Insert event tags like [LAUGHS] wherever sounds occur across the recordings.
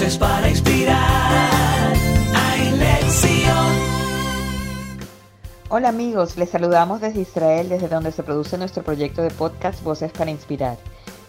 Voces para inspirar. Hola amigos, les saludamos desde Israel, desde donde se produce nuestro proyecto de podcast Voces para Inspirar.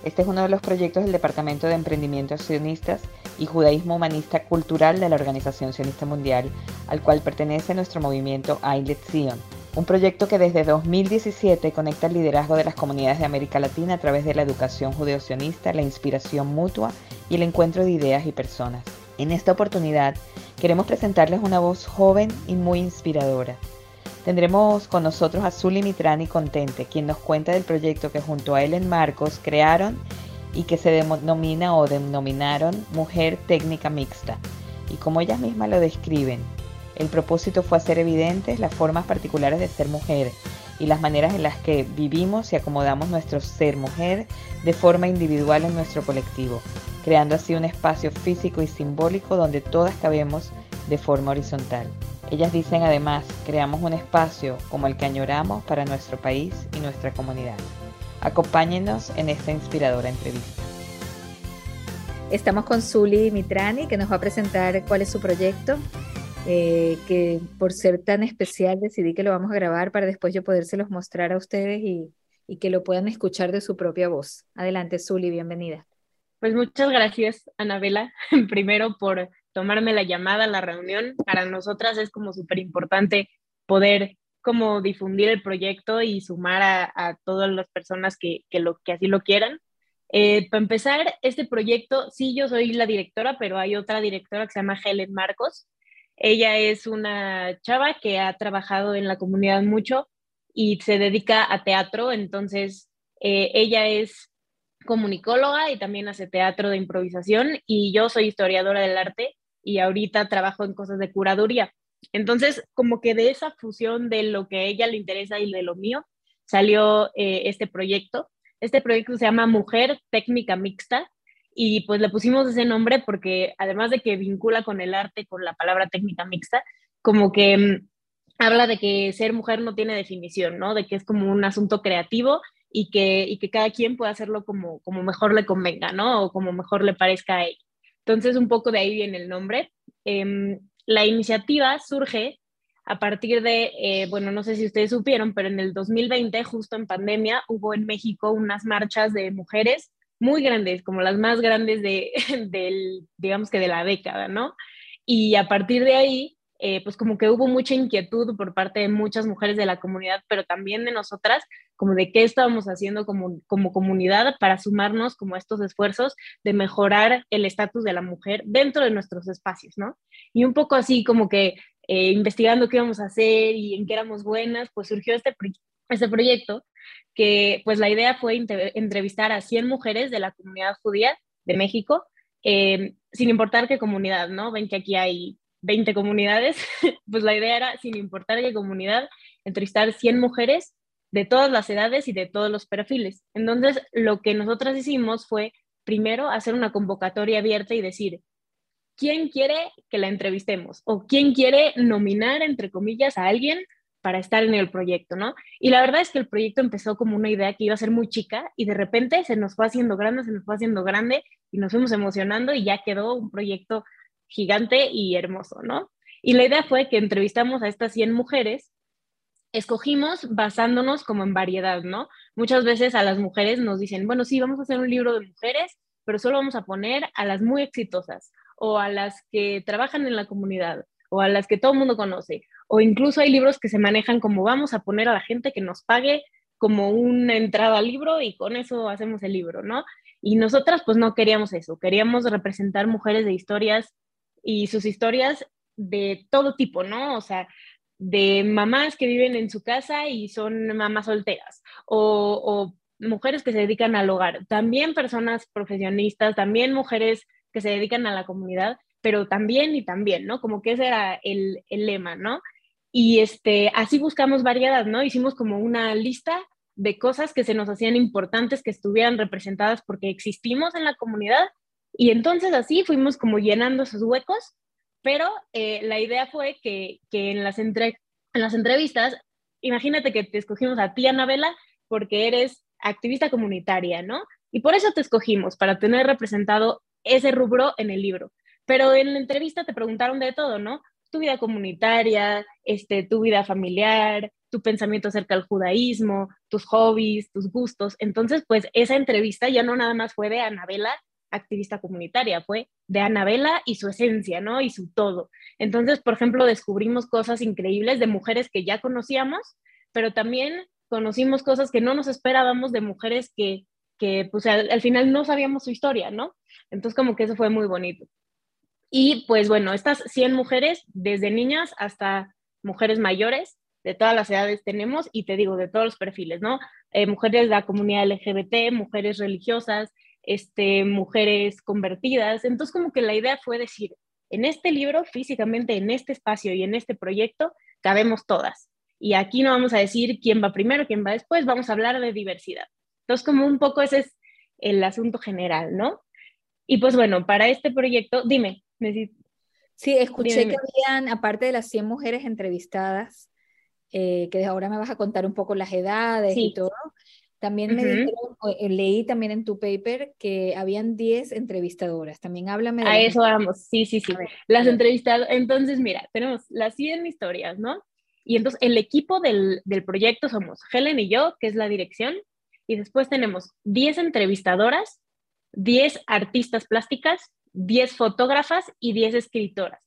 Este es uno de los proyectos del Departamento de Emprendimiento Sionistas y Judaísmo Humanista Cultural de la Organización Sionista Mundial, al cual pertenece nuestro movimiento Ailet Zion un proyecto que desde 2017 conecta el liderazgo de las comunidades de América Latina a través de la educación judeocionista, la inspiración mutua y el encuentro de ideas y personas. En esta oportunidad queremos presentarles una voz joven y muy inspiradora. Tendremos con nosotros a Zuli Mitrani Contente, quien nos cuenta del proyecto que junto a Ellen Marcos crearon y que se denomina o denominaron Mujer Técnica Mixta. Y como ellas mismas lo describen, el propósito fue hacer evidentes las formas particulares de ser mujer y las maneras en las que vivimos y acomodamos nuestro ser mujer de forma individual en nuestro colectivo, creando así un espacio físico y simbólico donde todas cabemos de forma horizontal. Ellas dicen además, creamos un espacio como el que añoramos para nuestro país y nuestra comunidad. Acompáñenos en esta inspiradora entrevista. Estamos con Zuli Mitrani, que nos va a presentar cuál es su proyecto eh, que por ser tan especial decidí que lo vamos a grabar para después yo podérselos mostrar a ustedes y, y que lo puedan escuchar de su propia voz. Adelante, Zuli, bienvenida. Pues muchas gracias, Anabela, [LAUGHS] primero por tomarme la llamada la reunión. Para nosotras es como súper importante poder como difundir el proyecto y sumar a, a todas las personas que, que, lo, que así lo quieran. Eh, para empezar, este proyecto, sí, yo soy la directora, pero hay otra directora que se llama Helen Marcos. Ella es una chava que ha trabajado en la comunidad mucho y se dedica a teatro, entonces eh, ella es comunicóloga y también hace teatro de improvisación y yo soy historiadora del arte y ahorita trabajo en cosas de curaduría. Entonces, como que de esa fusión de lo que a ella le interesa y de lo mío, salió eh, este proyecto. Este proyecto se llama Mujer Técnica Mixta y pues le pusimos ese nombre porque además de que vincula con el arte, con la palabra técnica mixta, como que mm, habla de que ser mujer no tiene definición, ¿no? De que es como un asunto creativo y que, y que cada quien puede hacerlo como, como mejor le convenga, ¿no? O como mejor le parezca a ella. Entonces, un poco de ahí viene el nombre. Em, la iniciativa surge a partir de, eh, bueno, no sé si ustedes supieron, pero en el 2020, justo en pandemia, hubo en México unas marchas de mujeres muy grandes, como las más grandes de, [LAUGHS] del, digamos que de la década, ¿no? Y a partir de ahí, eh, pues como que hubo mucha inquietud por parte de muchas mujeres de la comunidad, pero también de nosotras, como de qué estábamos haciendo como, como comunidad para sumarnos como a estos esfuerzos de mejorar el estatus de la mujer dentro de nuestros espacios, ¿no? Y un poco así como que eh, investigando qué íbamos a hacer y en qué éramos buenas, pues surgió este, este proyecto que pues la idea fue entrevistar a 100 mujeres de la comunidad judía de México, eh, sin importar qué comunidad, ¿no? Ven que aquí hay 20 comunidades, [LAUGHS] pues la idea era, sin importar qué comunidad, entrevistar 100 mujeres de todas las edades y de todos los perfiles. Entonces, lo que nosotras hicimos fue, primero, hacer una convocatoria abierta y decir, ¿quién quiere que la entrevistemos? ¿O quién quiere nominar, entre comillas, a alguien para estar en el proyecto, ¿no? Y la verdad es que el proyecto empezó como una idea que iba a ser muy chica y de repente se nos fue haciendo grande, se nos fue haciendo grande y nos fuimos emocionando y ya quedó un proyecto gigante y hermoso, ¿no? Y la idea fue que entrevistamos a estas 100 mujeres, escogimos basándonos como en variedad, ¿no? Muchas veces a las mujeres nos dicen, bueno, sí, vamos a hacer un libro de mujeres, pero solo vamos a poner a las muy exitosas o a las que trabajan en la comunidad o a las que todo el mundo conoce. O incluso hay libros que se manejan como vamos a poner a la gente que nos pague como una entrada al libro y con eso hacemos el libro, ¿no? Y nosotras pues no queríamos eso, queríamos representar mujeres de historias y sus historias de todo tipo, ¿no? O sea, de mamás que viven en su casa y son mamás solteras, o, mujeres que se dedican al hogar, también personas profesionistas, también mujeres que se dedican a la comunidad, pero también y también, ¿no? Como que ese era el, el lema, ¿no? Y este, así buscamos variedad, ¿no? Hicimos como una lista de cosas que se nos hacían importantes que estuvieran representadas porque existimos en la comunidad y entonces así fuimos como llenando esos huecos, pero eh, la idea fue que, que en, las entre, en las entrevistas, imagínate que te escogimos a ti, Anabela, porque eres activista comunitaria, ¿no? Y por eso te escogimos, para tener representado ese rubro en el libro pero en la entrevista te preguntaron de todo, ¿no? Tu vida comunitaria, este, tu vida familiar, tu pensamiento acerca del judaísmo, tus hobbies, tus gustos. Entonces, pues esa entrevista ya no nada más fue de Anabela, activista comunitaria, fue de Anabela y su esencia, ¿no? Y su todo. Entonces, por ejemplo, descubrimos cosas increíbles de mujeres que ya conocíamos, pero también conocimos cosas que no nos esperábamos de mujeres que, que pues al, final no sabíamos su historia, ¿no? Entonces, como que eso fue muy bonito. Y pues bueno, estas 100 mujeres, desde niñas hasta mujeres mayores, de todas las edades tenemos y te digo, de todos los perfiles, ¿no? Eh, mujeres de la comunidad LGBT, mujeres religiosas, este, mujeres convertidas. Entonces, como que la idea fue decir, en este libro, físicamente, en este espacio y en este proyecto, cabemos todas. Y aquí no vamos a decir quién va primero, quién va después, vamos a hablar de diversidad. Entonces, como un poco ese es el asunto general, ¿no? Y pues bueno, para este proyecto, dime, Sí, escuché que habían, aparte de las 100 mujeres entrevistadas, eh, que ahora me vas a contar un poco las edades y todo. También me dijeron, eh, leí también en tu paper que habían 10 entrevistadoras. También háblame de... A eso vamos, sí, sí, sí. las entrevistadoras, entonces mira, tenemos las 100 historias, ¿no? Y entonces el equipo del, del proyecto somos Helen y yo, que es la dirección, y después tenemos 10 entrevistadoras, 10 artistas plásticas, 10 fotógrafas y 10 escritoras.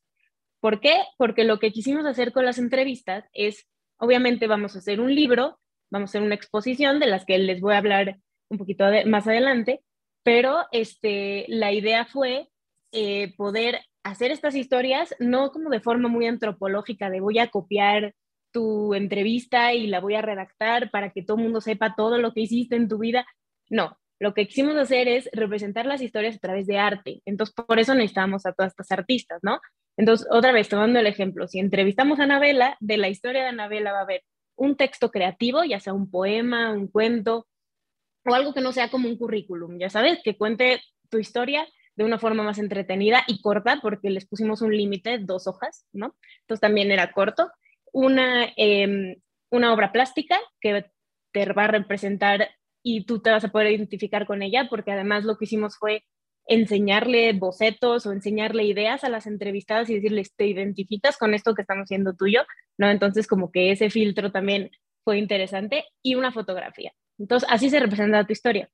¿Por qué? Porque lo que quisimos hacer con las entrevistas es Obviamente vamos a hacer un libro, vamos a hacer una exposición de las que les voy a hablar un poquito más adelante, pero este, la idea fue eh, poder hacer estas historias no como de forma muy antropológica, de voy a copiar tu entrevista y la voy a redactar para que todo el mundo sepa todo lo que hiciste en tu vida. No, lo que quisimos hacer es representar las historias a través de arte. Entonces, por eso necesitamos a todas estas artistas, ¿no? Entonces, otra vez, tomando el ejemplo, si entrevistamos a Anabela, de la historia de Anabela va a haber un texto creativo, ya sea un poema, un cuento, o algo que no sea como un currículum, ya sabes, que cuente tu historia de una forma más entretenida y corta, porque les pusimos un límite, dos hojas, ¿no? Entonces también era corto. Una, em, una obra plástica que te va a representar y tú te vas a poder identificar con ella, porque además lo que hicimos fue enseñarle bocetos o enseñarle ideas a las entrevistadas y decirles, ¿te identificas con esto que estamos haciendo tuyo? ¿No? Entonces, como que ese filtro también fue interesante y una fotografía. Entonces, así se representa tu historia.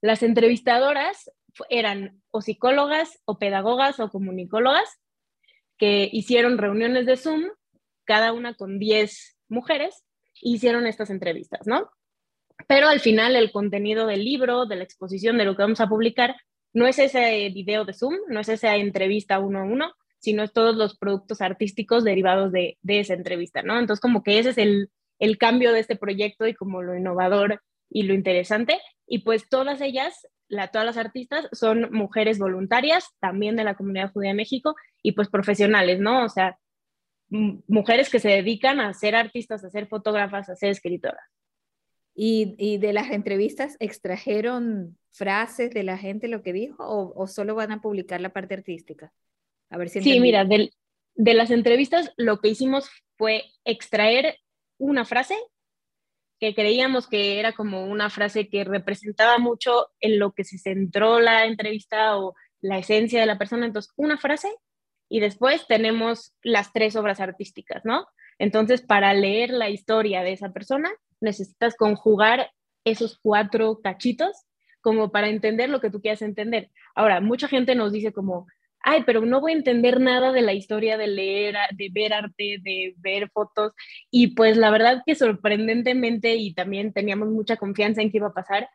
Las entrevistadoras eran o psicólogas o pedagogas o comunicólogas que hicieron reuniones de Zoom, cada una con 10 mujeres, e hicieron estas entrevistas, ¿no? Pero al final el contenido del libro, de la exposición, de lo que vamos a publicar, no es ese video de Zoom, no es esa entrevista uno a uno, sino es todos los productos artísticos derivados de, esa entrevista, ¿no? Entonces, como que ese es el, cambio de este proyecto y como lo innovador y lo interesante. Y pues todas ellas, la, todas las artistas son mujeres voluntarias, también de la comunidad judía de México, y pues profesionales, ¿no? O sea, mujeres que se dedican a ser artistas, a ser fotógrafas, a ser escritoras. Y, de las entrevistas extrajeron frases de la gente lo que dijo o, solo van a publicar la parte artística? A ver si sí, mira, de, de las entrevistas lo que hicimos fue extraer una frase que creíamos que era como una frase que representaba mucho en lo que se centró la entrevista o la esencia de la persona. Entonces, una frase y después tenemos las tres obras artísticas, ¿no? Entonces, para leer la historia de esa persona, necesitas conjugar esos cuatro cachitos como para entender lo que tú quieras entender. Ahora, mucha gente nos dice como, ay, pero no voy a entender nada de la historia de leer, de ver arte, de ver fotos. Y pues la verdad que sorprendentemente, y también teníamos mucha confianza en que iba a pasar,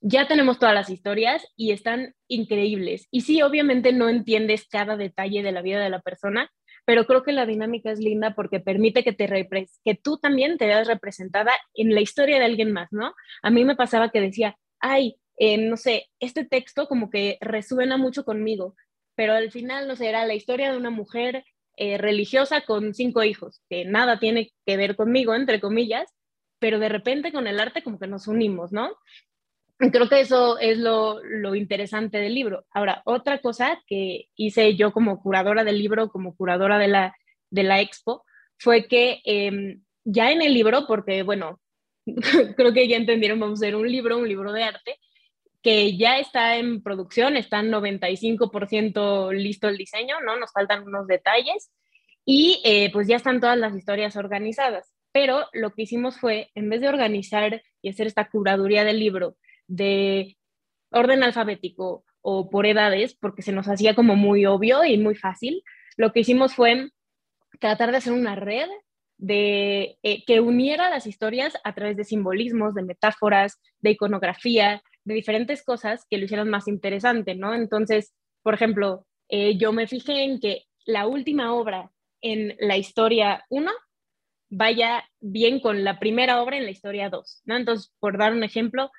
ya tenemos todas las historias y están increíbles. Y sí, obviamente no entiendes cada detalle de la vida de la persona, pero creo que la dinámica es linda porque permite que, te que tú también te veas representada en la historia de alguien más, ¿no? A mí me pasaba que decía, ay, eh, no sé, este texto como que resuena mucho conmigo, pero al final, no sé, era la historia de una mujer eh, religiosa con cinco hijos, que nada tiene que ver conmigo, entre comillas, pero de repente con el arte como que nos unimos, ¿no? Creo que eso es lo, interesante del libro. Ahora, otra cosa que hice yo como curadora del libro, como curadora de la, de la expo, fue que em, ya en el libro, porque bueno, [LAUGHS] creo que ya entendieron, vamos a hacer un libro, un libro de arte, que ya está en producción, está en 95% listo el diseño, ¿no? Nos faltan unos detalles y eh, pues ya están todas las historias organizadas. Pero lo que hicimos fue, en vez de organizar y hacer esta curaduría del libro de orden alfabético o por edades, porque se nos hacía como muy obvio y muy fácil, lo que hicimos fue tratar de hacer una red de, eh, que uniera las historias a través de simbolismos, de metáforas, de iconografía, de diferentes cosas que lo hicieran más interesante, ¿no? Entonces, por ejemplo, eh, yo me fijé en que la última obra en la historia 1 vaya bien con la primera obra en la historia 2, ¿no? Entonces, por dar un ejemplo,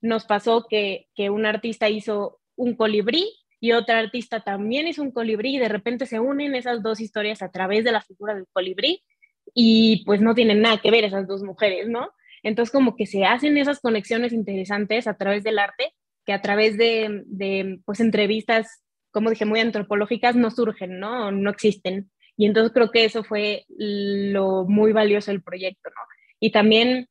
nos pasó que, que un artista hizo un colibrí y otra artista también hizo un colibrí y de repente se unen esas dos historias a través de la figura del colibrí y pues no tienen nada que ver esas dos mujeres, ¿no? Entonces como que se hacen esas conexiones interesantes a través del arte que a través de, de pues entrevistas, como dije, muy antropológicas no surgen, ¿no? No existen. Y entonces creo que eso fue lo muy valioso del proyecto, ¿no? Y también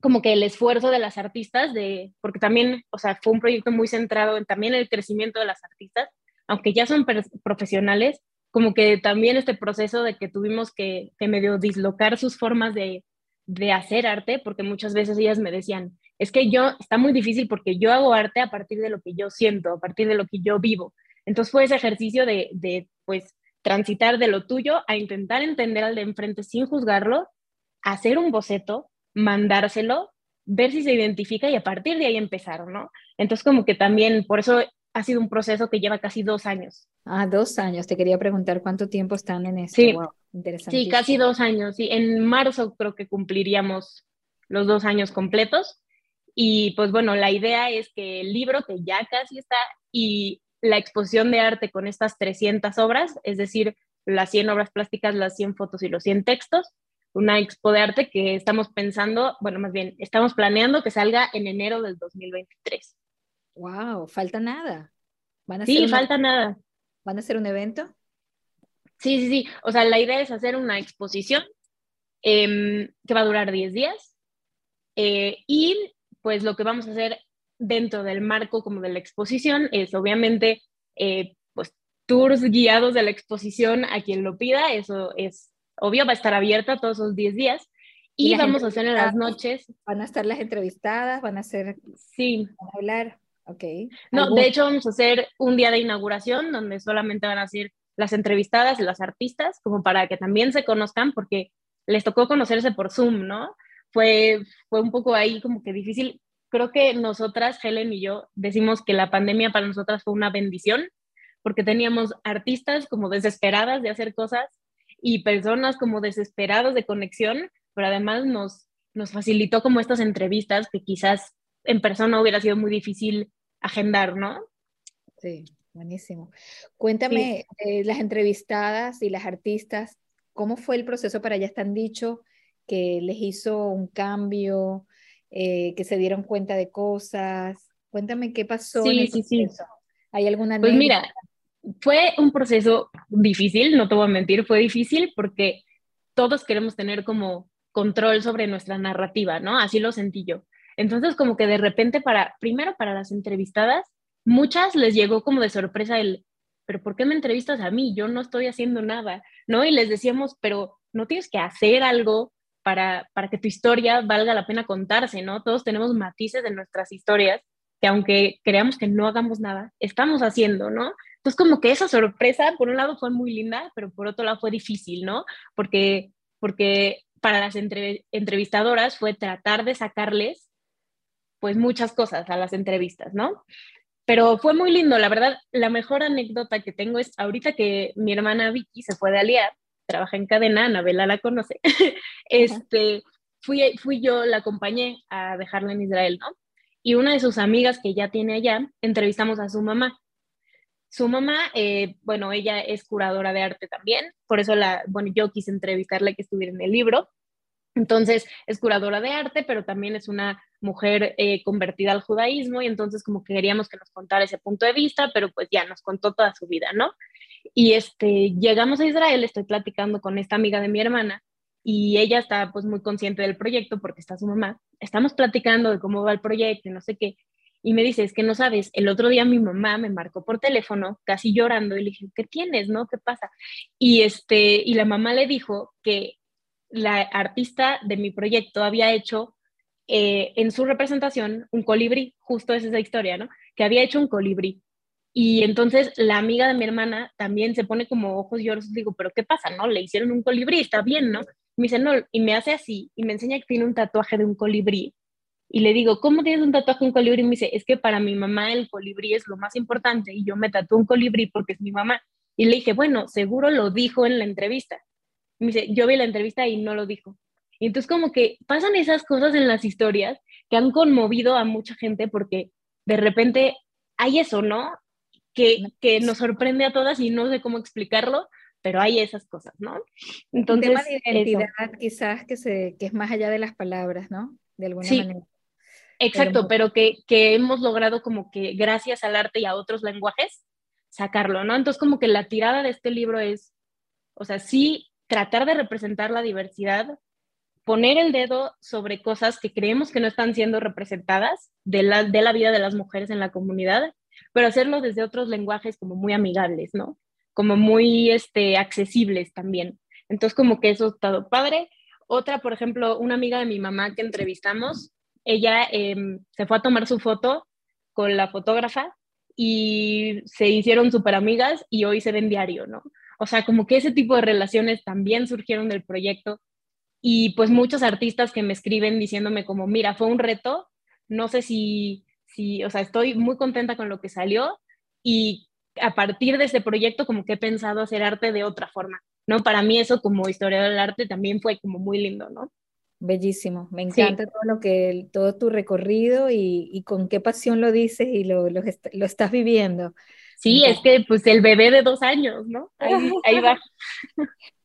como que el esfuerzo de las artistas, de, porque también, o sea, fue un proyecto muy centrado en también el crecimiento de las artistas, aunque ya son profesionales, como que también este proceso de que tuvimos que, que medio dislocar sus formas de, de hacer arte, porque muchas veces ellas me decían, es que yo, está muy difícil porque yo hago arte a partir de lo que yo siento, a partir de lo que yo vivo. Entonces fue ese ejercicio de, de pues, transitar de lo tuyo a intentar entender al de enfrente sin juzgarlo, hacer un boceto, mandárselo, ver si se identifica y a partir de ahí empezar, ¿no? Entonces como que también, por eso ha sido un proceso que lleva casi dos años. Ah, dos años. Te quería preguntar cuánto tiempo están en esto. Sí, wow, sí casi dos años. Sí, en marzo creo que cumpliríamos los dos años completos. Y pues bueno, la idea es que el libro, que ya casi está, y la exposición de arte con estas 300 obras, es decir, las 100 obras plásticas, las 100 fotos y los 100 textos, una expo de arte que estamos pensando, bueno, más bien, estamos planeando que salga en enero del 2023. Wow, falta nada. ¿Van a sí, falta nada. ¿Van a hacer un evento? Sí, sí, sí. O sea, la idea es hacer una exposición eh, que va a durar 10 días. Eh, y pues lo que vamos a hacer dentro del marco como de la exposición es obviamente eh, pues tours guiados de la exposición a quien lo pida. Eso es obvio, va a estar abierta todos esos 10 días. Y, y vamos a hacer en las noches. Van a estar las entrevistadas, van a ser. Sí. Van a hablar. Ok. No, de hecho vamos a hacer un día de inauguración donde solamente van a ser las entrevistadas y las artistas, como para que también se conozcan, porque les tocó conocerse por Zoom, ¿no? Fue, fue un poco ahí como que difícil. Creo que nosotras, Helen y yo, decimos que la pandemia para nosotras fue una bendición, porque teníamos artistas como desesperadas de hacer cosas y personas como desesperadas de conexión, pero además nos, nos facilitó como estas entrevistas que quizás en persona hubiera sido muy difícil agendar, ¿no? Sí, buenísimo. Cuéntame, eh, las entrevistadas y las artistas, ¿cómo fue el proceso para ya están dicho que les hizo un cambio, eh, que se dieron cuenta de cosas? Cuéntame qué pasó. Sí, sí, sí. ¿Hay alguna Pues mira, fue un proceso difícil, no te voy a mentir, fue difícil porque todos queremos tener como control sobre nuestra narrativa, ¿no? Así lo sentí yo. Entonces, como que de repente, para, primero para las entrevistadas, muchas les llegó como de sorpresa el, pero ¿por qué me entrevistas a mí? Yo no estoy haciendo nada, ¿no? Y les decíamos, pero no tienes que hacer algo para, para que tu historia valga la pena contarse, ¿no? Todos tenemos matices en nuestras historias que aunque creamos que no hagamos nada, estamos haciendo, ¿no? Entonces, como que esa sorpresa, por un lado fue muy linda, pero por otro lado fue difícil, ¿no? Porque, porque para las entrevistadoras fue tratar de sacarles pues muchas cosas a las entrevistas, ¿no? Pero fue muy lindo, la verdad, la mejor anécdota que tengo es ahorita que mi hermana Vicky se fue de aliar, trabaja en cadena, Anabela la conoce, [LAUGHS] este, fui, fui yo, la acompañé a dejarla en Israel, ¿no? Y una de sus amigas que ya tiene allá, entrevistamos a su mamá. Su mamá, eh, bueno, ella es curadora de arte también, por eso la, bueno, yo quise entrevistarla que estuviera en el libro. Entonces, es curadora de arte, pero también es una mujer eh, convertida al judaísmo y entonces como que queríamos que nos contara ese punto de vista, pero pues ya nos contó toda su vida, ¿no? Y este, llegamos a Israel, estoy platicando con esta amiga de mi hermana y ella está pues muy consciente del proyecto porque está su mamá. Estamos platicando de cómo va el proyecto y no sé qué. Y me dice, es que no sabes, el otro día mi mamá me marcó por teléfono, casi llorando, y le dije, ¿qué tienes, no? ¿Qué pasa? Y, este, y la mamá le dijo que la artista de mi proyecto había hecho eh, en su representación un colibrí, justo es esa historia, ¿no? Que había hecho un colibrí. Y entonces la amiga de mi hermana también se pone como ojos llorosos, digo, pero ¿qué pasa, no? Le hicieron un colibrí, está bien, ¿no? Me dice, no, y me hace así, y me enseña que tiene un tatuaje de un colibrí. Y le digo, ¿cómo tienes un tatuaje un colibrí? Y me dice, es que para mi mamá el colibrí es lo más importante, y yo me tatué un colibrí porque es mi mamá. Y le dije, bueno, seguro lo dijo en la entrevista. Y me dice, yo vi la entrevista y no lo dijo. Y entonces como que pasan esas cosas en las historias que han conmovido a mucha gente porque de repente hay eso, ¿no? Que, que nos sorprende a todas y no sé cómo explicarlo, pero hay esas cosas, ¿no? Entonces, Un tema de identidad quizás que, se, que es más allá de las palabras, ¿no? De alguna sí, manera. Exacto, pero, pero que, que, hemos logrado como que gracias al arte y a otros lenguajes sacarlo, ¿no? Entonces como que la tirada de este libro es, o sea, sí tratar de representar la diversidad, poner el dedo sobre cosas que creemos que no están siendo representadas de la, de la vida de las mujeres en la comunidad, pero hacerlo desde otros lenguajes como muy amigables, ¿no? Como muy este, accesibles también. Entonces, como que eso ha estado padre. Otra, por ejemplo, una amiga de mi mamá que entrevistamos, ella eh, se fue a tomar su foto con la fotógrafa y se hicieron súper amigas y hoy se ven diario, ¿no? O sea, como que ese tipo de relaciones también surgieron del proyecto y pues muchos artistas que me escriben diciéndome como, mira, fue un reto, no sé si, si, o sea, estoy muy contenta con lo que salió y a partir de ese proyecto como que he pensado hacer arte de otra forma, ¿no? Para mí eso como historiador del arte también fue como muy lindo, ¿no? Bellísimo, me encanta sí. todo lo que, todo tu recorrido y, y, con qué pasión lo dices y lo, lo, lo estás viviendo. Sí, es que pues el bebé de dos años, ¿no? Ahí, [LAUGHS] ahí va.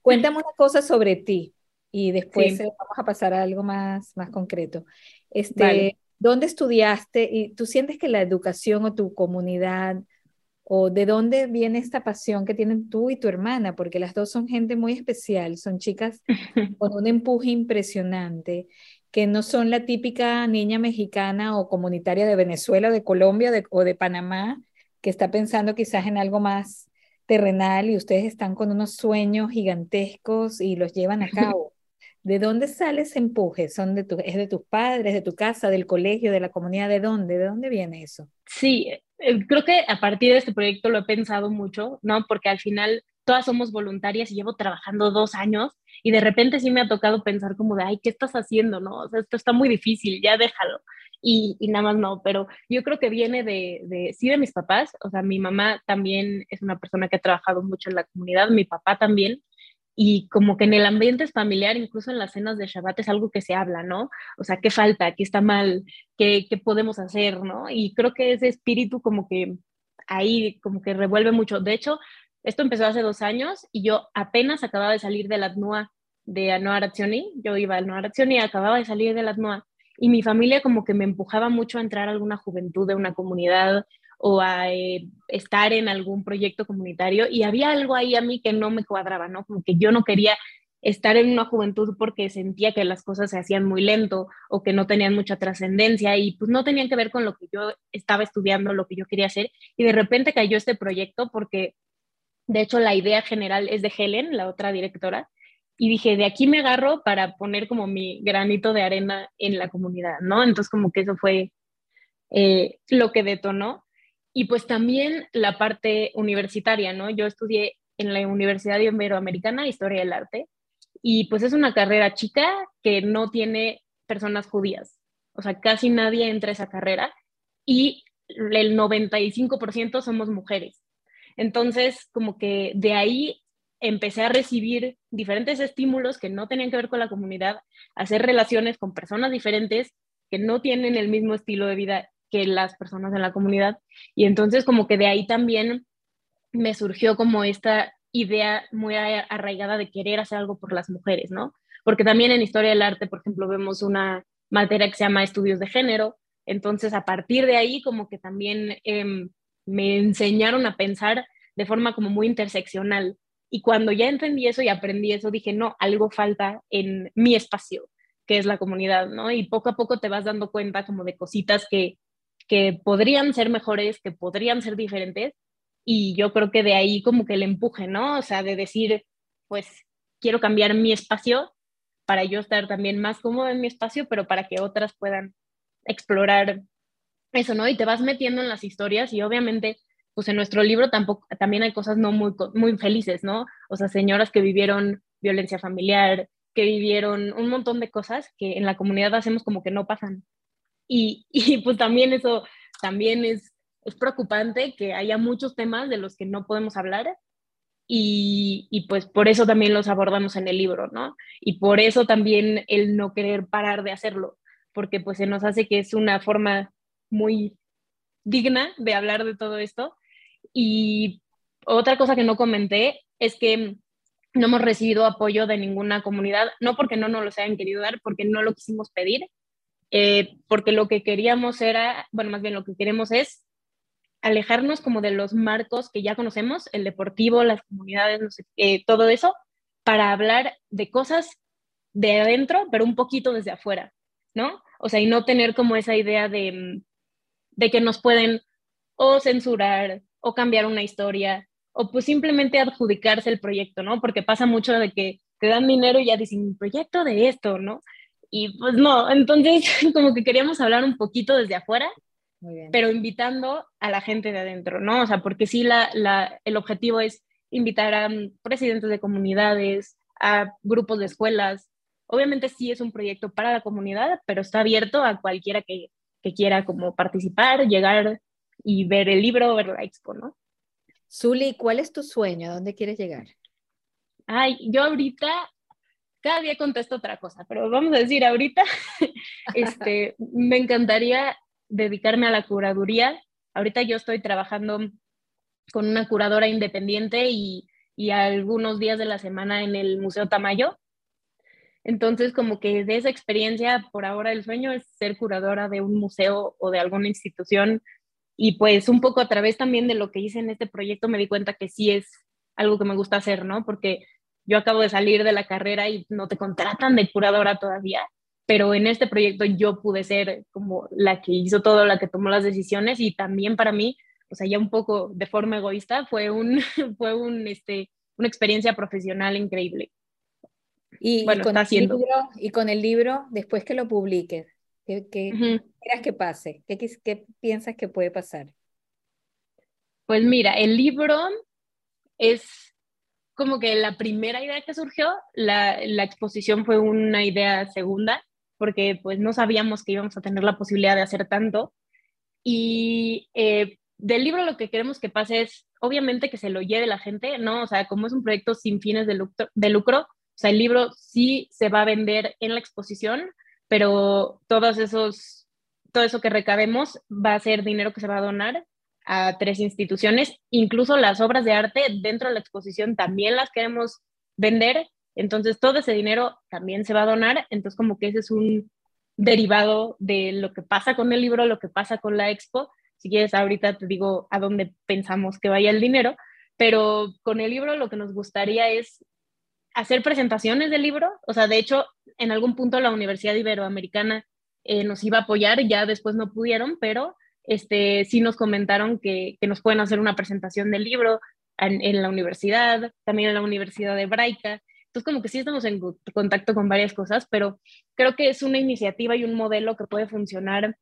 Cuéntame una cosa sobre ti y después sí. vamos a pasar a algo más, más concreto. Este, vale. ¿Dónde estudiaste y tú sientes que la educación o tu comunidad o de dónde viene esta pasión que tienen tú y tu hermana? Porque las dos son gente muy especial, son chicas [LAUGHS] con un empuje impresionante que no son la típica niña mexicana o comunitaria de Venezuela, de Colombia de, o de Panamá, que está pensando quizás en algo más terrenal y ustedes están con unos sueños gigantescos y los llevan a [LAUGHS] cabo. ¿De dónde sale ese empuje? ¿Son de tu, ¿Es de tus padres, de tu casa, del colegio, de la comunidad? ¿De dónde? ¿De dónde viene eso? Sí, eh, creo que a partir de este proyecto lo he pensado mucho, ¿no? Porque al final todas somos voluntarias y llevo trabajando dos años y de repente sí me ha tocado pensar como de, ay, ¿qué estás haciendo? No, o sea, esto está muy difícil, ya déjalo. Y, y nada más no, pero yo creo que viene de, de, sí, de mis papás, o sea, mi mamá también es una persona que ha trabajado mucho en la comunidad, mi papá también, y como que en el ambiente familiar, incluso en las cenas de Shabbat, es algo que se habla, ¿no? O sea, ¿qué falta? ¿Qué está mal? ¿Qué, qué podemos hacer? ¿no? Y creo que ese espíritu como que ahí como que revuelve mucho. De hecho, esto empezó hace dos años y yo apenas acababa de salir de la ATNUA de Anoa Arazioni, yo iba al Anoa Arazioni, acababa de salir de la ATNUA y mi familia como que me empujaba mucho a entrar a alguna juventud de una comunidad o a eh, estar en algún proyecto comunitario y había algo ahí a mí que no me cuadraba, ¿no? Como que yo no quería estar en una juventud porque sentía que las cosas se hacían muy lento o que no tenían mucha trascendencia y pues no tenían que ver con lo que yo estaba estudiando, lo que yo quería hacer y de repente cayó este proyecto porque de hecho la idea general es de Helen, la otra directora, y dije, de aquí me agarro para poner como mi granito de arena en la comunidad, ¿no? Entonces como que eso fue eh, lo que detonó. Y pues también la parte universitaria, ¿no? Yo estudié en la Universidad Iberoamericana Historia del Arte y pues es una carrera chica que no tiene personas judías. O sea, casi nadie entra a esa carrera y el 95% somos mujeres. Entonces, como que de ahí empecé a recibir diferentes estímulos que no tenían que ver con la comunidad, hacer relaciones con personas diferentes que no tienen el mismo estilo de vida que las personas en la comunidad. Y entonces como que de ahí también me surgió como esta idea muy arraigada de querer hacer algo por las mujeres, ¿no? Porque también en historia del arte, por ejemplo, vemos una materia que se llama estudios de género. Entonces, a partir de ahí, como que también eh, me enseñaron a pensar de forma como muy interseccional. Y cuando ya entendí eso y aprendí eso, dije, no, algo falta en mi espacio, que es la comunidad, ¿no? Y poco a poco te vas dando cuenta como de cositas que que podrían ser mejores, que podrían ser diferentes. Y yo creo que de ahí como que el empuje, ¿no? O sea, de decir, pues quiero cambiar mi espacio para yo estar también más cómodo en mi espacio, pero para que otras puedan explorar eso, ¿no? Y te vas metiendo en las historias y obviamente, pues en nuestro libro tampoco, también hay cosas no muy, muy felices, ¿no? O sea, señoras que vivieron violencia familiar, que vivieron un montón de cosas que en la comunidad hacemos como que no pasan. Y, y pues también eso, también es, es preocupante que haya muchos temas de los que no podemos hablar y, y, pues por eso también los abordamos en el libro, ¿no? Y por eso también el no querer parar de hacerlo, porque pues se nos hace que es una forma muy digna de hablar de todo esto. Y otra cosa que no comenté es que no hemos recibido apoyo de ninguna comunidad, no porque no nos los hayan querido dar, porque no lo quisimos pedir, eh, porque lo que queríamos era, bueno, más bien lo que queremos es alejarnos como de los marcos que ya conocemos, el deportivo, las comunidades, eh, todo eso, para hablar de cosas de adentro, pero un poquito desde afuera, ¿no? O sea, y no tener como esa idea de, mm, de que nos pueden o censurar o cambiar una historia o pues simplemente adjudicarse el proyecto, ¿no? Porque pasa mucho de que te dan dinero y ya dicen, proyecto de esto, ¿no? Y pues no, entonces [LAUGHS] como que queríamos hablar un poquito desde afuera, pero invitando a la gente de adentro, ¿no? O sea, porque sí la, la, el objetivo es invitar a presidentes de comunidades, a grupos de escuelas. Obviamente sí es un proyecto para la comunidad, pero está abierto a cualquiera que, que quiera como participar, llegar y ver el libro, ver la expo, ¿no? Zuli, ¿cuál es tu sueño? ¿A dónde quieres llegar? Ay, yo ahorita cada día contesto otra cosa, pero vamos a decir ahorita, [LAUGHS] este, me encantaría dedicarme a la curaduría. Ahorita yo estoy trabajando con una curadora independiente y, y algunos días de la semana en el Museo Tamayo. Entonces, como que de esa experiencia, por ahora el sueño es ser curadora de un museo o de alguna institución y pues un poco a través también de lo que hice en este proyecto me di cuenta que sí es algo que me gusta hacer, ¿no? Porque yo acabo de salir de la carrera y no te contratan de curadora todavía, pero en este proyecto yo pude ser como la que hizo todo, la que tomó las decisiones y también para mí, o sea, ya un poco de forma egoísta, fue un, [LAUGHS] fue un, este, una experiencia profesional increíble. Y, bueno, con el libro, y con el libro, después que lo publiques, ¿Qué, qué que pase? ¿Qué, ¿Qué piensas que puede pasar? Pues mira, el libro es como que la primera idea que surgió, la, la, exposición fue una idea segunda, porque pues no sabíamos que íbamos a tener la posibilidad de hacer tanto. Y eh, del libro lo que queremos que pase es, obviamente, que se lo lleve la gente, ¿no? O sea, como es un proyecto sin fines de lucro, de lucro o sea, el libro sí se va a vender en la exposición, pero todos esos, todo eso que recabemos va a ser dinero que se va a donar a tres instituciones, incluso las obras de arte dentro de la exposición también las queremos vender, entonces todo ese dinero también se va a donar, entonces como que ese es un derivado de lo que pasa con el libro, lo que pasa con la expo, si quieres ahorita te digo a dónde pensamos que vaya el dinero, pero con el libro lo que nos gustaría es hacer presentaciones del libro, o sea, de hecho, en algún punto la Universidad Iberoamericana eh, nos iba a apoyar, ya después no pudieron, pero este, sí nos comentaron que, que nos pueden hacer una presentación del libro en, en, la universidad, también en la Universidad Hebraica. Entonces, como que sí estamos en contacto con varias cosas, pero creo que es una iniciativa y un modelo que puede funcionar,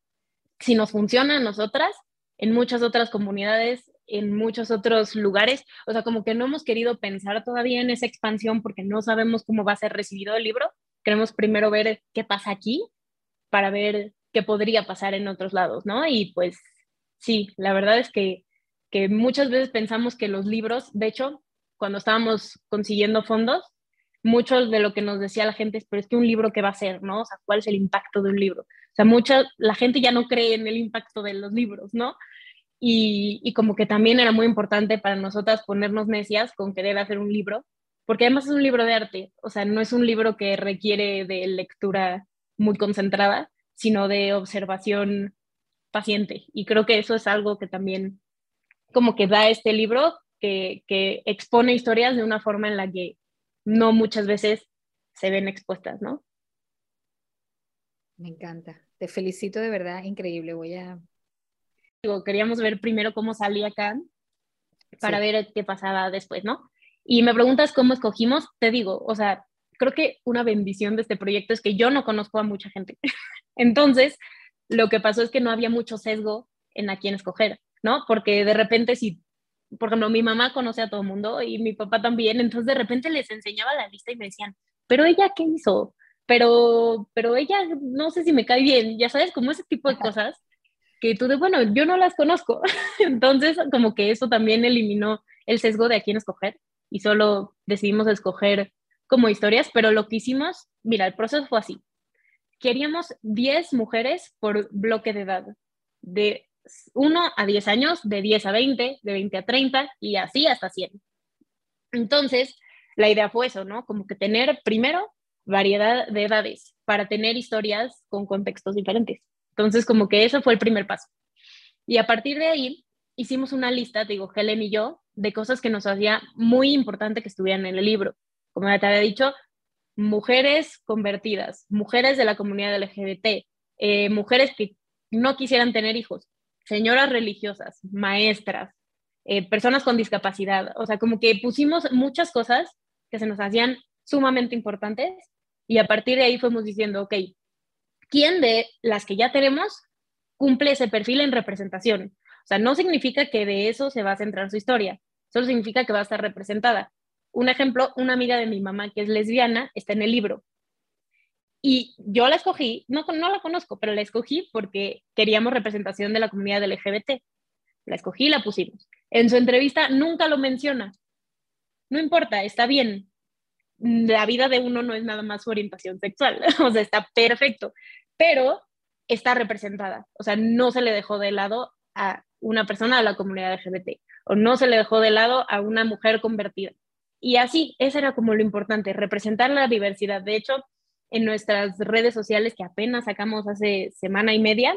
si nos funciona a nosotras, en muchas otras comunidades en muchos otros lugares. O sea, como que no hemos querido pensar todavía en esa expansión porque no sabemos cómo va a ser recibido el libro. Queremos primero ver qué pasa aquí para ver qué podría pasar en otros lados, ¿no? Y pues sí, la verdad es que, que muchas veces pensamos que los libros, de hecho, cuando estábamos consiguiendo fondos, muchos de lo que nos decía la gente es, pero es que un libro, ¿qué va a ser? ¿No? O sea, ¿cuál es el impacto de un libro? O sea, mucha, la gente ya no cree en el impacto de los libros, ¿no? Y, como que también era muy importante para nosotras ponernos necias con querer hacer un libro, porque además es un libro de arte, o sea, no es un libro que requiere de lectura muy concentrada, sino de observación paciente. Y creo que eso es algo que también como que da este libro, que, que expone historias de una forma en la que no muchas veces se ven expuestas, ¿no? Me encanta. Te felicito de verdad, increíble. Voy a digo, queríamos ver primero cómo salía acá para ver qué pasaba después, ¿no? Y me preguntas cómo escogimos, te digo, o sea, creo que una bendición de este proyecto es que yo no conozco a mucha gente. [LAUGHS] Entonces, lo que pasó es que no había mucho sesgo en a quién escoger, ¿no? Porque de repente si, por ejemplo, mi mamá conoce a todo el mundo y mi papá también, entonces de repente les enseñaba la lista y me decían, pero ella qué hizo, pero, pero ella no sé si me cae bien, ya sabes, como ese tipo de cosas que tú de, bueno, yo no las conozco. [LAUGHS] entonces, como que eso también eliminó el sesgo de a quién escoger y solo decidimos escoger como historias, pero lo que hicimos, mira, el proceso fue así. Queríamos 10 mujeres por bloque de edad, de 1 a 10 años, de 10 a 20, de 20 a 30 y así hasta 100. Entonces, la idea fue eso, ¿no? Como que tener primero variedad de edades para tener historias con contextos diferentes. Entonces, como que eso fue el primer paso. Y a partir de ahí, hicimos una lista, digo, Helen y yo, de cosas que nos hacía muy importante que estuvieran en el libro. Como ya te había dicho, mujeres convertidas, mujeres de la comunidad LGBT, eh, mujeres que no quisieran tener hijos, señoras religiosas, maestras, eh, personas con discapacidad. O sea, como que pusimos muchas cosas que se nos hacían sumamente importantes y a partir de ahí fuimos diciendo, ok, ¿quién de las que ya tenemos cumple ese perfil en representación? O sea, no significa que de eso se va a centrar su historia, solo significa que va a estar representada. Un ejemplo, una amiga de mi mamá que es lesbiana está en el libro y yo la escogí, no, no la conozco, pero la escogí porque queríamos representación de la comunidad LGBT. La escogí y la pusimos. En su entrevista nunca lo menciona. No importa, está bien. La vida de uno no es nada más su orientación sexual, [LAUGHS] o sea, está perfecto, pero está representada. O sea, no se le dejó de lado a una persona de la comunidad LGBT o no se le dejó de lado a una mujer convertida. Y así, eso era como lo importante, representar la diversidad. De hecho, en nuestras redes sociales que apenas sacamos hace semana y media,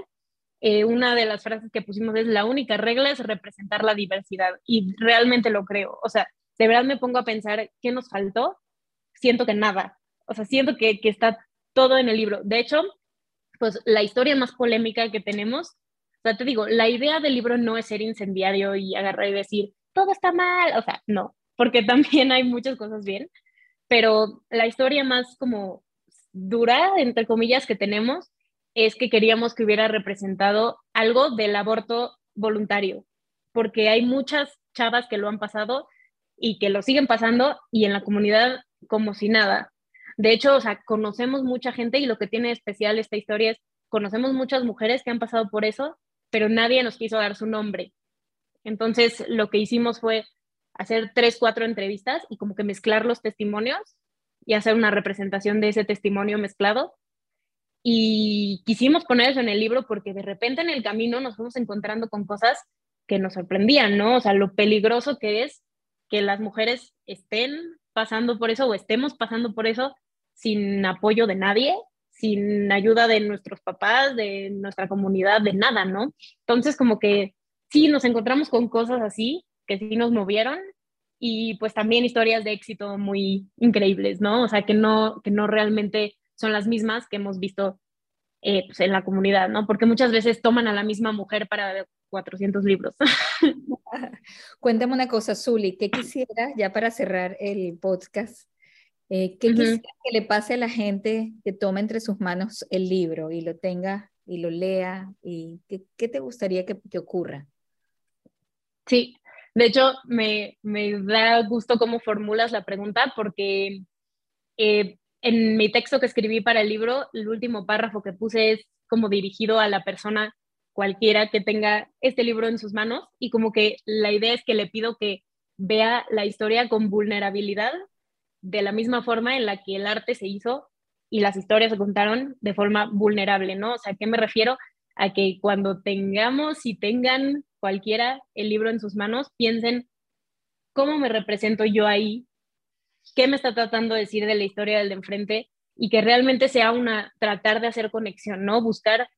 eh, una de las frases que pusimos es la única regla es representar la diversidad y realmente lo creo. O sea, de verdad me pongo a pensar qué nos faltó, siento que nada. O sea, siento que, que está todo en el libro. De hecho, pues la historia más polémica que tenemos, o sea, te digo, la idea del libro no es ser incendiario y agarrar y decir, todo está mal, o sea, no, porque también hay muchas cosas bien, pero la historia más como dura, entre comillas, que tenemos es que queríamos que hubiera representado algo del aborto voluntario, porque hay muchas chavas que lo han pasado y que lo siguen pasando y en la comunidad como si nada. De hecho, o sea, conocemos mucha gente y lo que tiene especial esta historia es, conocemos muchas mujeres que han pasado por eso, pero nadie nos quiso dar su nombre. Entonces, lo que hicimos fue hacer tres, cuatro entrevistas y como que mezclar los testimonios y hacer una representación de ese testimonio mezclado. Y quisimos poner eso en el libro porque de repente en el camino nos fuimos encontrando con cosas que nos sorprendían, ¿no? O sea, lo peligroso que es que las mujeres estén pasando por eso o estemos pasando por eso sin apoyo de nadie, sin ayuda de nuestros papás, de nuestra comunidad, de nada, ¿no? Entonces, como que sí, nos encontramos con cosas así que sí nos movieron y pues también historias de éxito muy increíbles, ¿no? O sea, que no, que no realmente son las mismas que hemos visto eh, pues, en la comunidad, ¿no? Porque muchas veces toman a la misma mujer para 400 libros. [LAUGHS] Cuéntame una cosa, Zuli, ¿qué quisieras, ya para cerrar el podcast, eh, qué quisieras que le pase a la gente que tome entre sus manos el libro y lo tenga y lo lea? y ¿Qué, qué te gustaría que, que ocurra? Sí, de hecho, me, da gusto cómo formulas la pregunta porque eh, en mi texto que escribí para el libro, el último párrafo que puse es como dirigido a la persona cualquiera que tenga este libro en sus manos y como que la idea es que le pido que vea la historia con vulnerabilidad de la misma forma en la que el arte se hizo y las historias se contaron de forma vulnerable, ¿no? O sea, ¿a qué me refiero? A que cuando tengamos y tengan cualquiera el libro en sus manos, piensen cómo me represento yo ahí, qué me está tratando de decir de la historia del de enfrente y que realmente sea una, tratar de hacer conexión, ¿no? Buscar,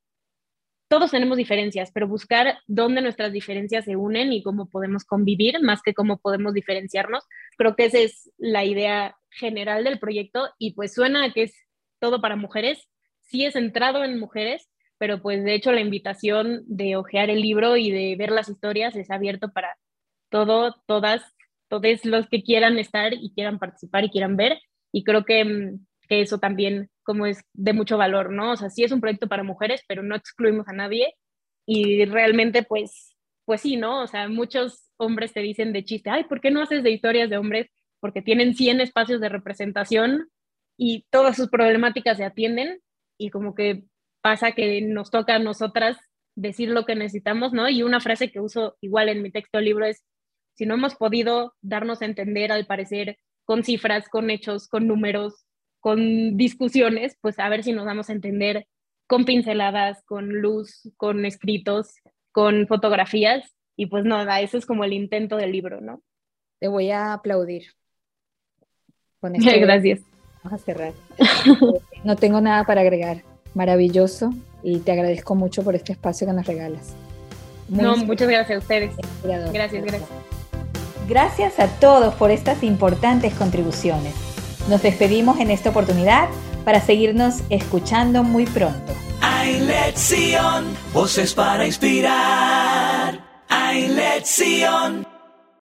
todos tenemos diferencias, pero buscar dónde nuestras diferencias se unen y cómo podemos convivir más que cómo podemos diferenciarnos. Creo que esa es la idea general del proyecto y pues suena que es todo para mujeres, sí es centrado en mujeres, pero pues de hecho la invitación de hojear el libro y de ver las historias es abierto para todo, todas, todos los que quieran estar y quieran participar y quieran ver. Y creo que, mm, que eso también como es de mucho valor, ¿no? O sea, sí es un proyecto para mujeres, pero no excluimos a nadie y realmente pues, pues sí, ¿no? O sea, muchos hombres te dicen de chiste, ay, ¿por qué no haces de historias de hombres? Porque tienen 100 espacios de representación y todas sus problemáticas se atienden y como que pasa que nos toca a nosotras decir lo que necesitamos, ¿no? Y una frase que uso igual en mi texto libro es, si no hemos podido darnos a entender, al parecer, con cifras, con hechos, con números, con discusiones, pues a ver si nos damos a entender con pinceladas, con luz, con escritos, con fotografías. Y pues nada, eso es como el intento del libro, ¿no? Te voy a aplaudir. Con [LAUGHS] Gracias. Vamos a cerrar. [LAUGHS] no tengo nada para agregar. Maravilloso y te agradezco mucho por este espacio que nos regalas. no, muchas gracias a ustedes. Gracias, gracias. Gracias a todos por estas importantes contribuciones. Nos despedimos en esta oportunidad para seguirnos escuchando muy pronto. Hay lección, voces para inspirar. Hay lección.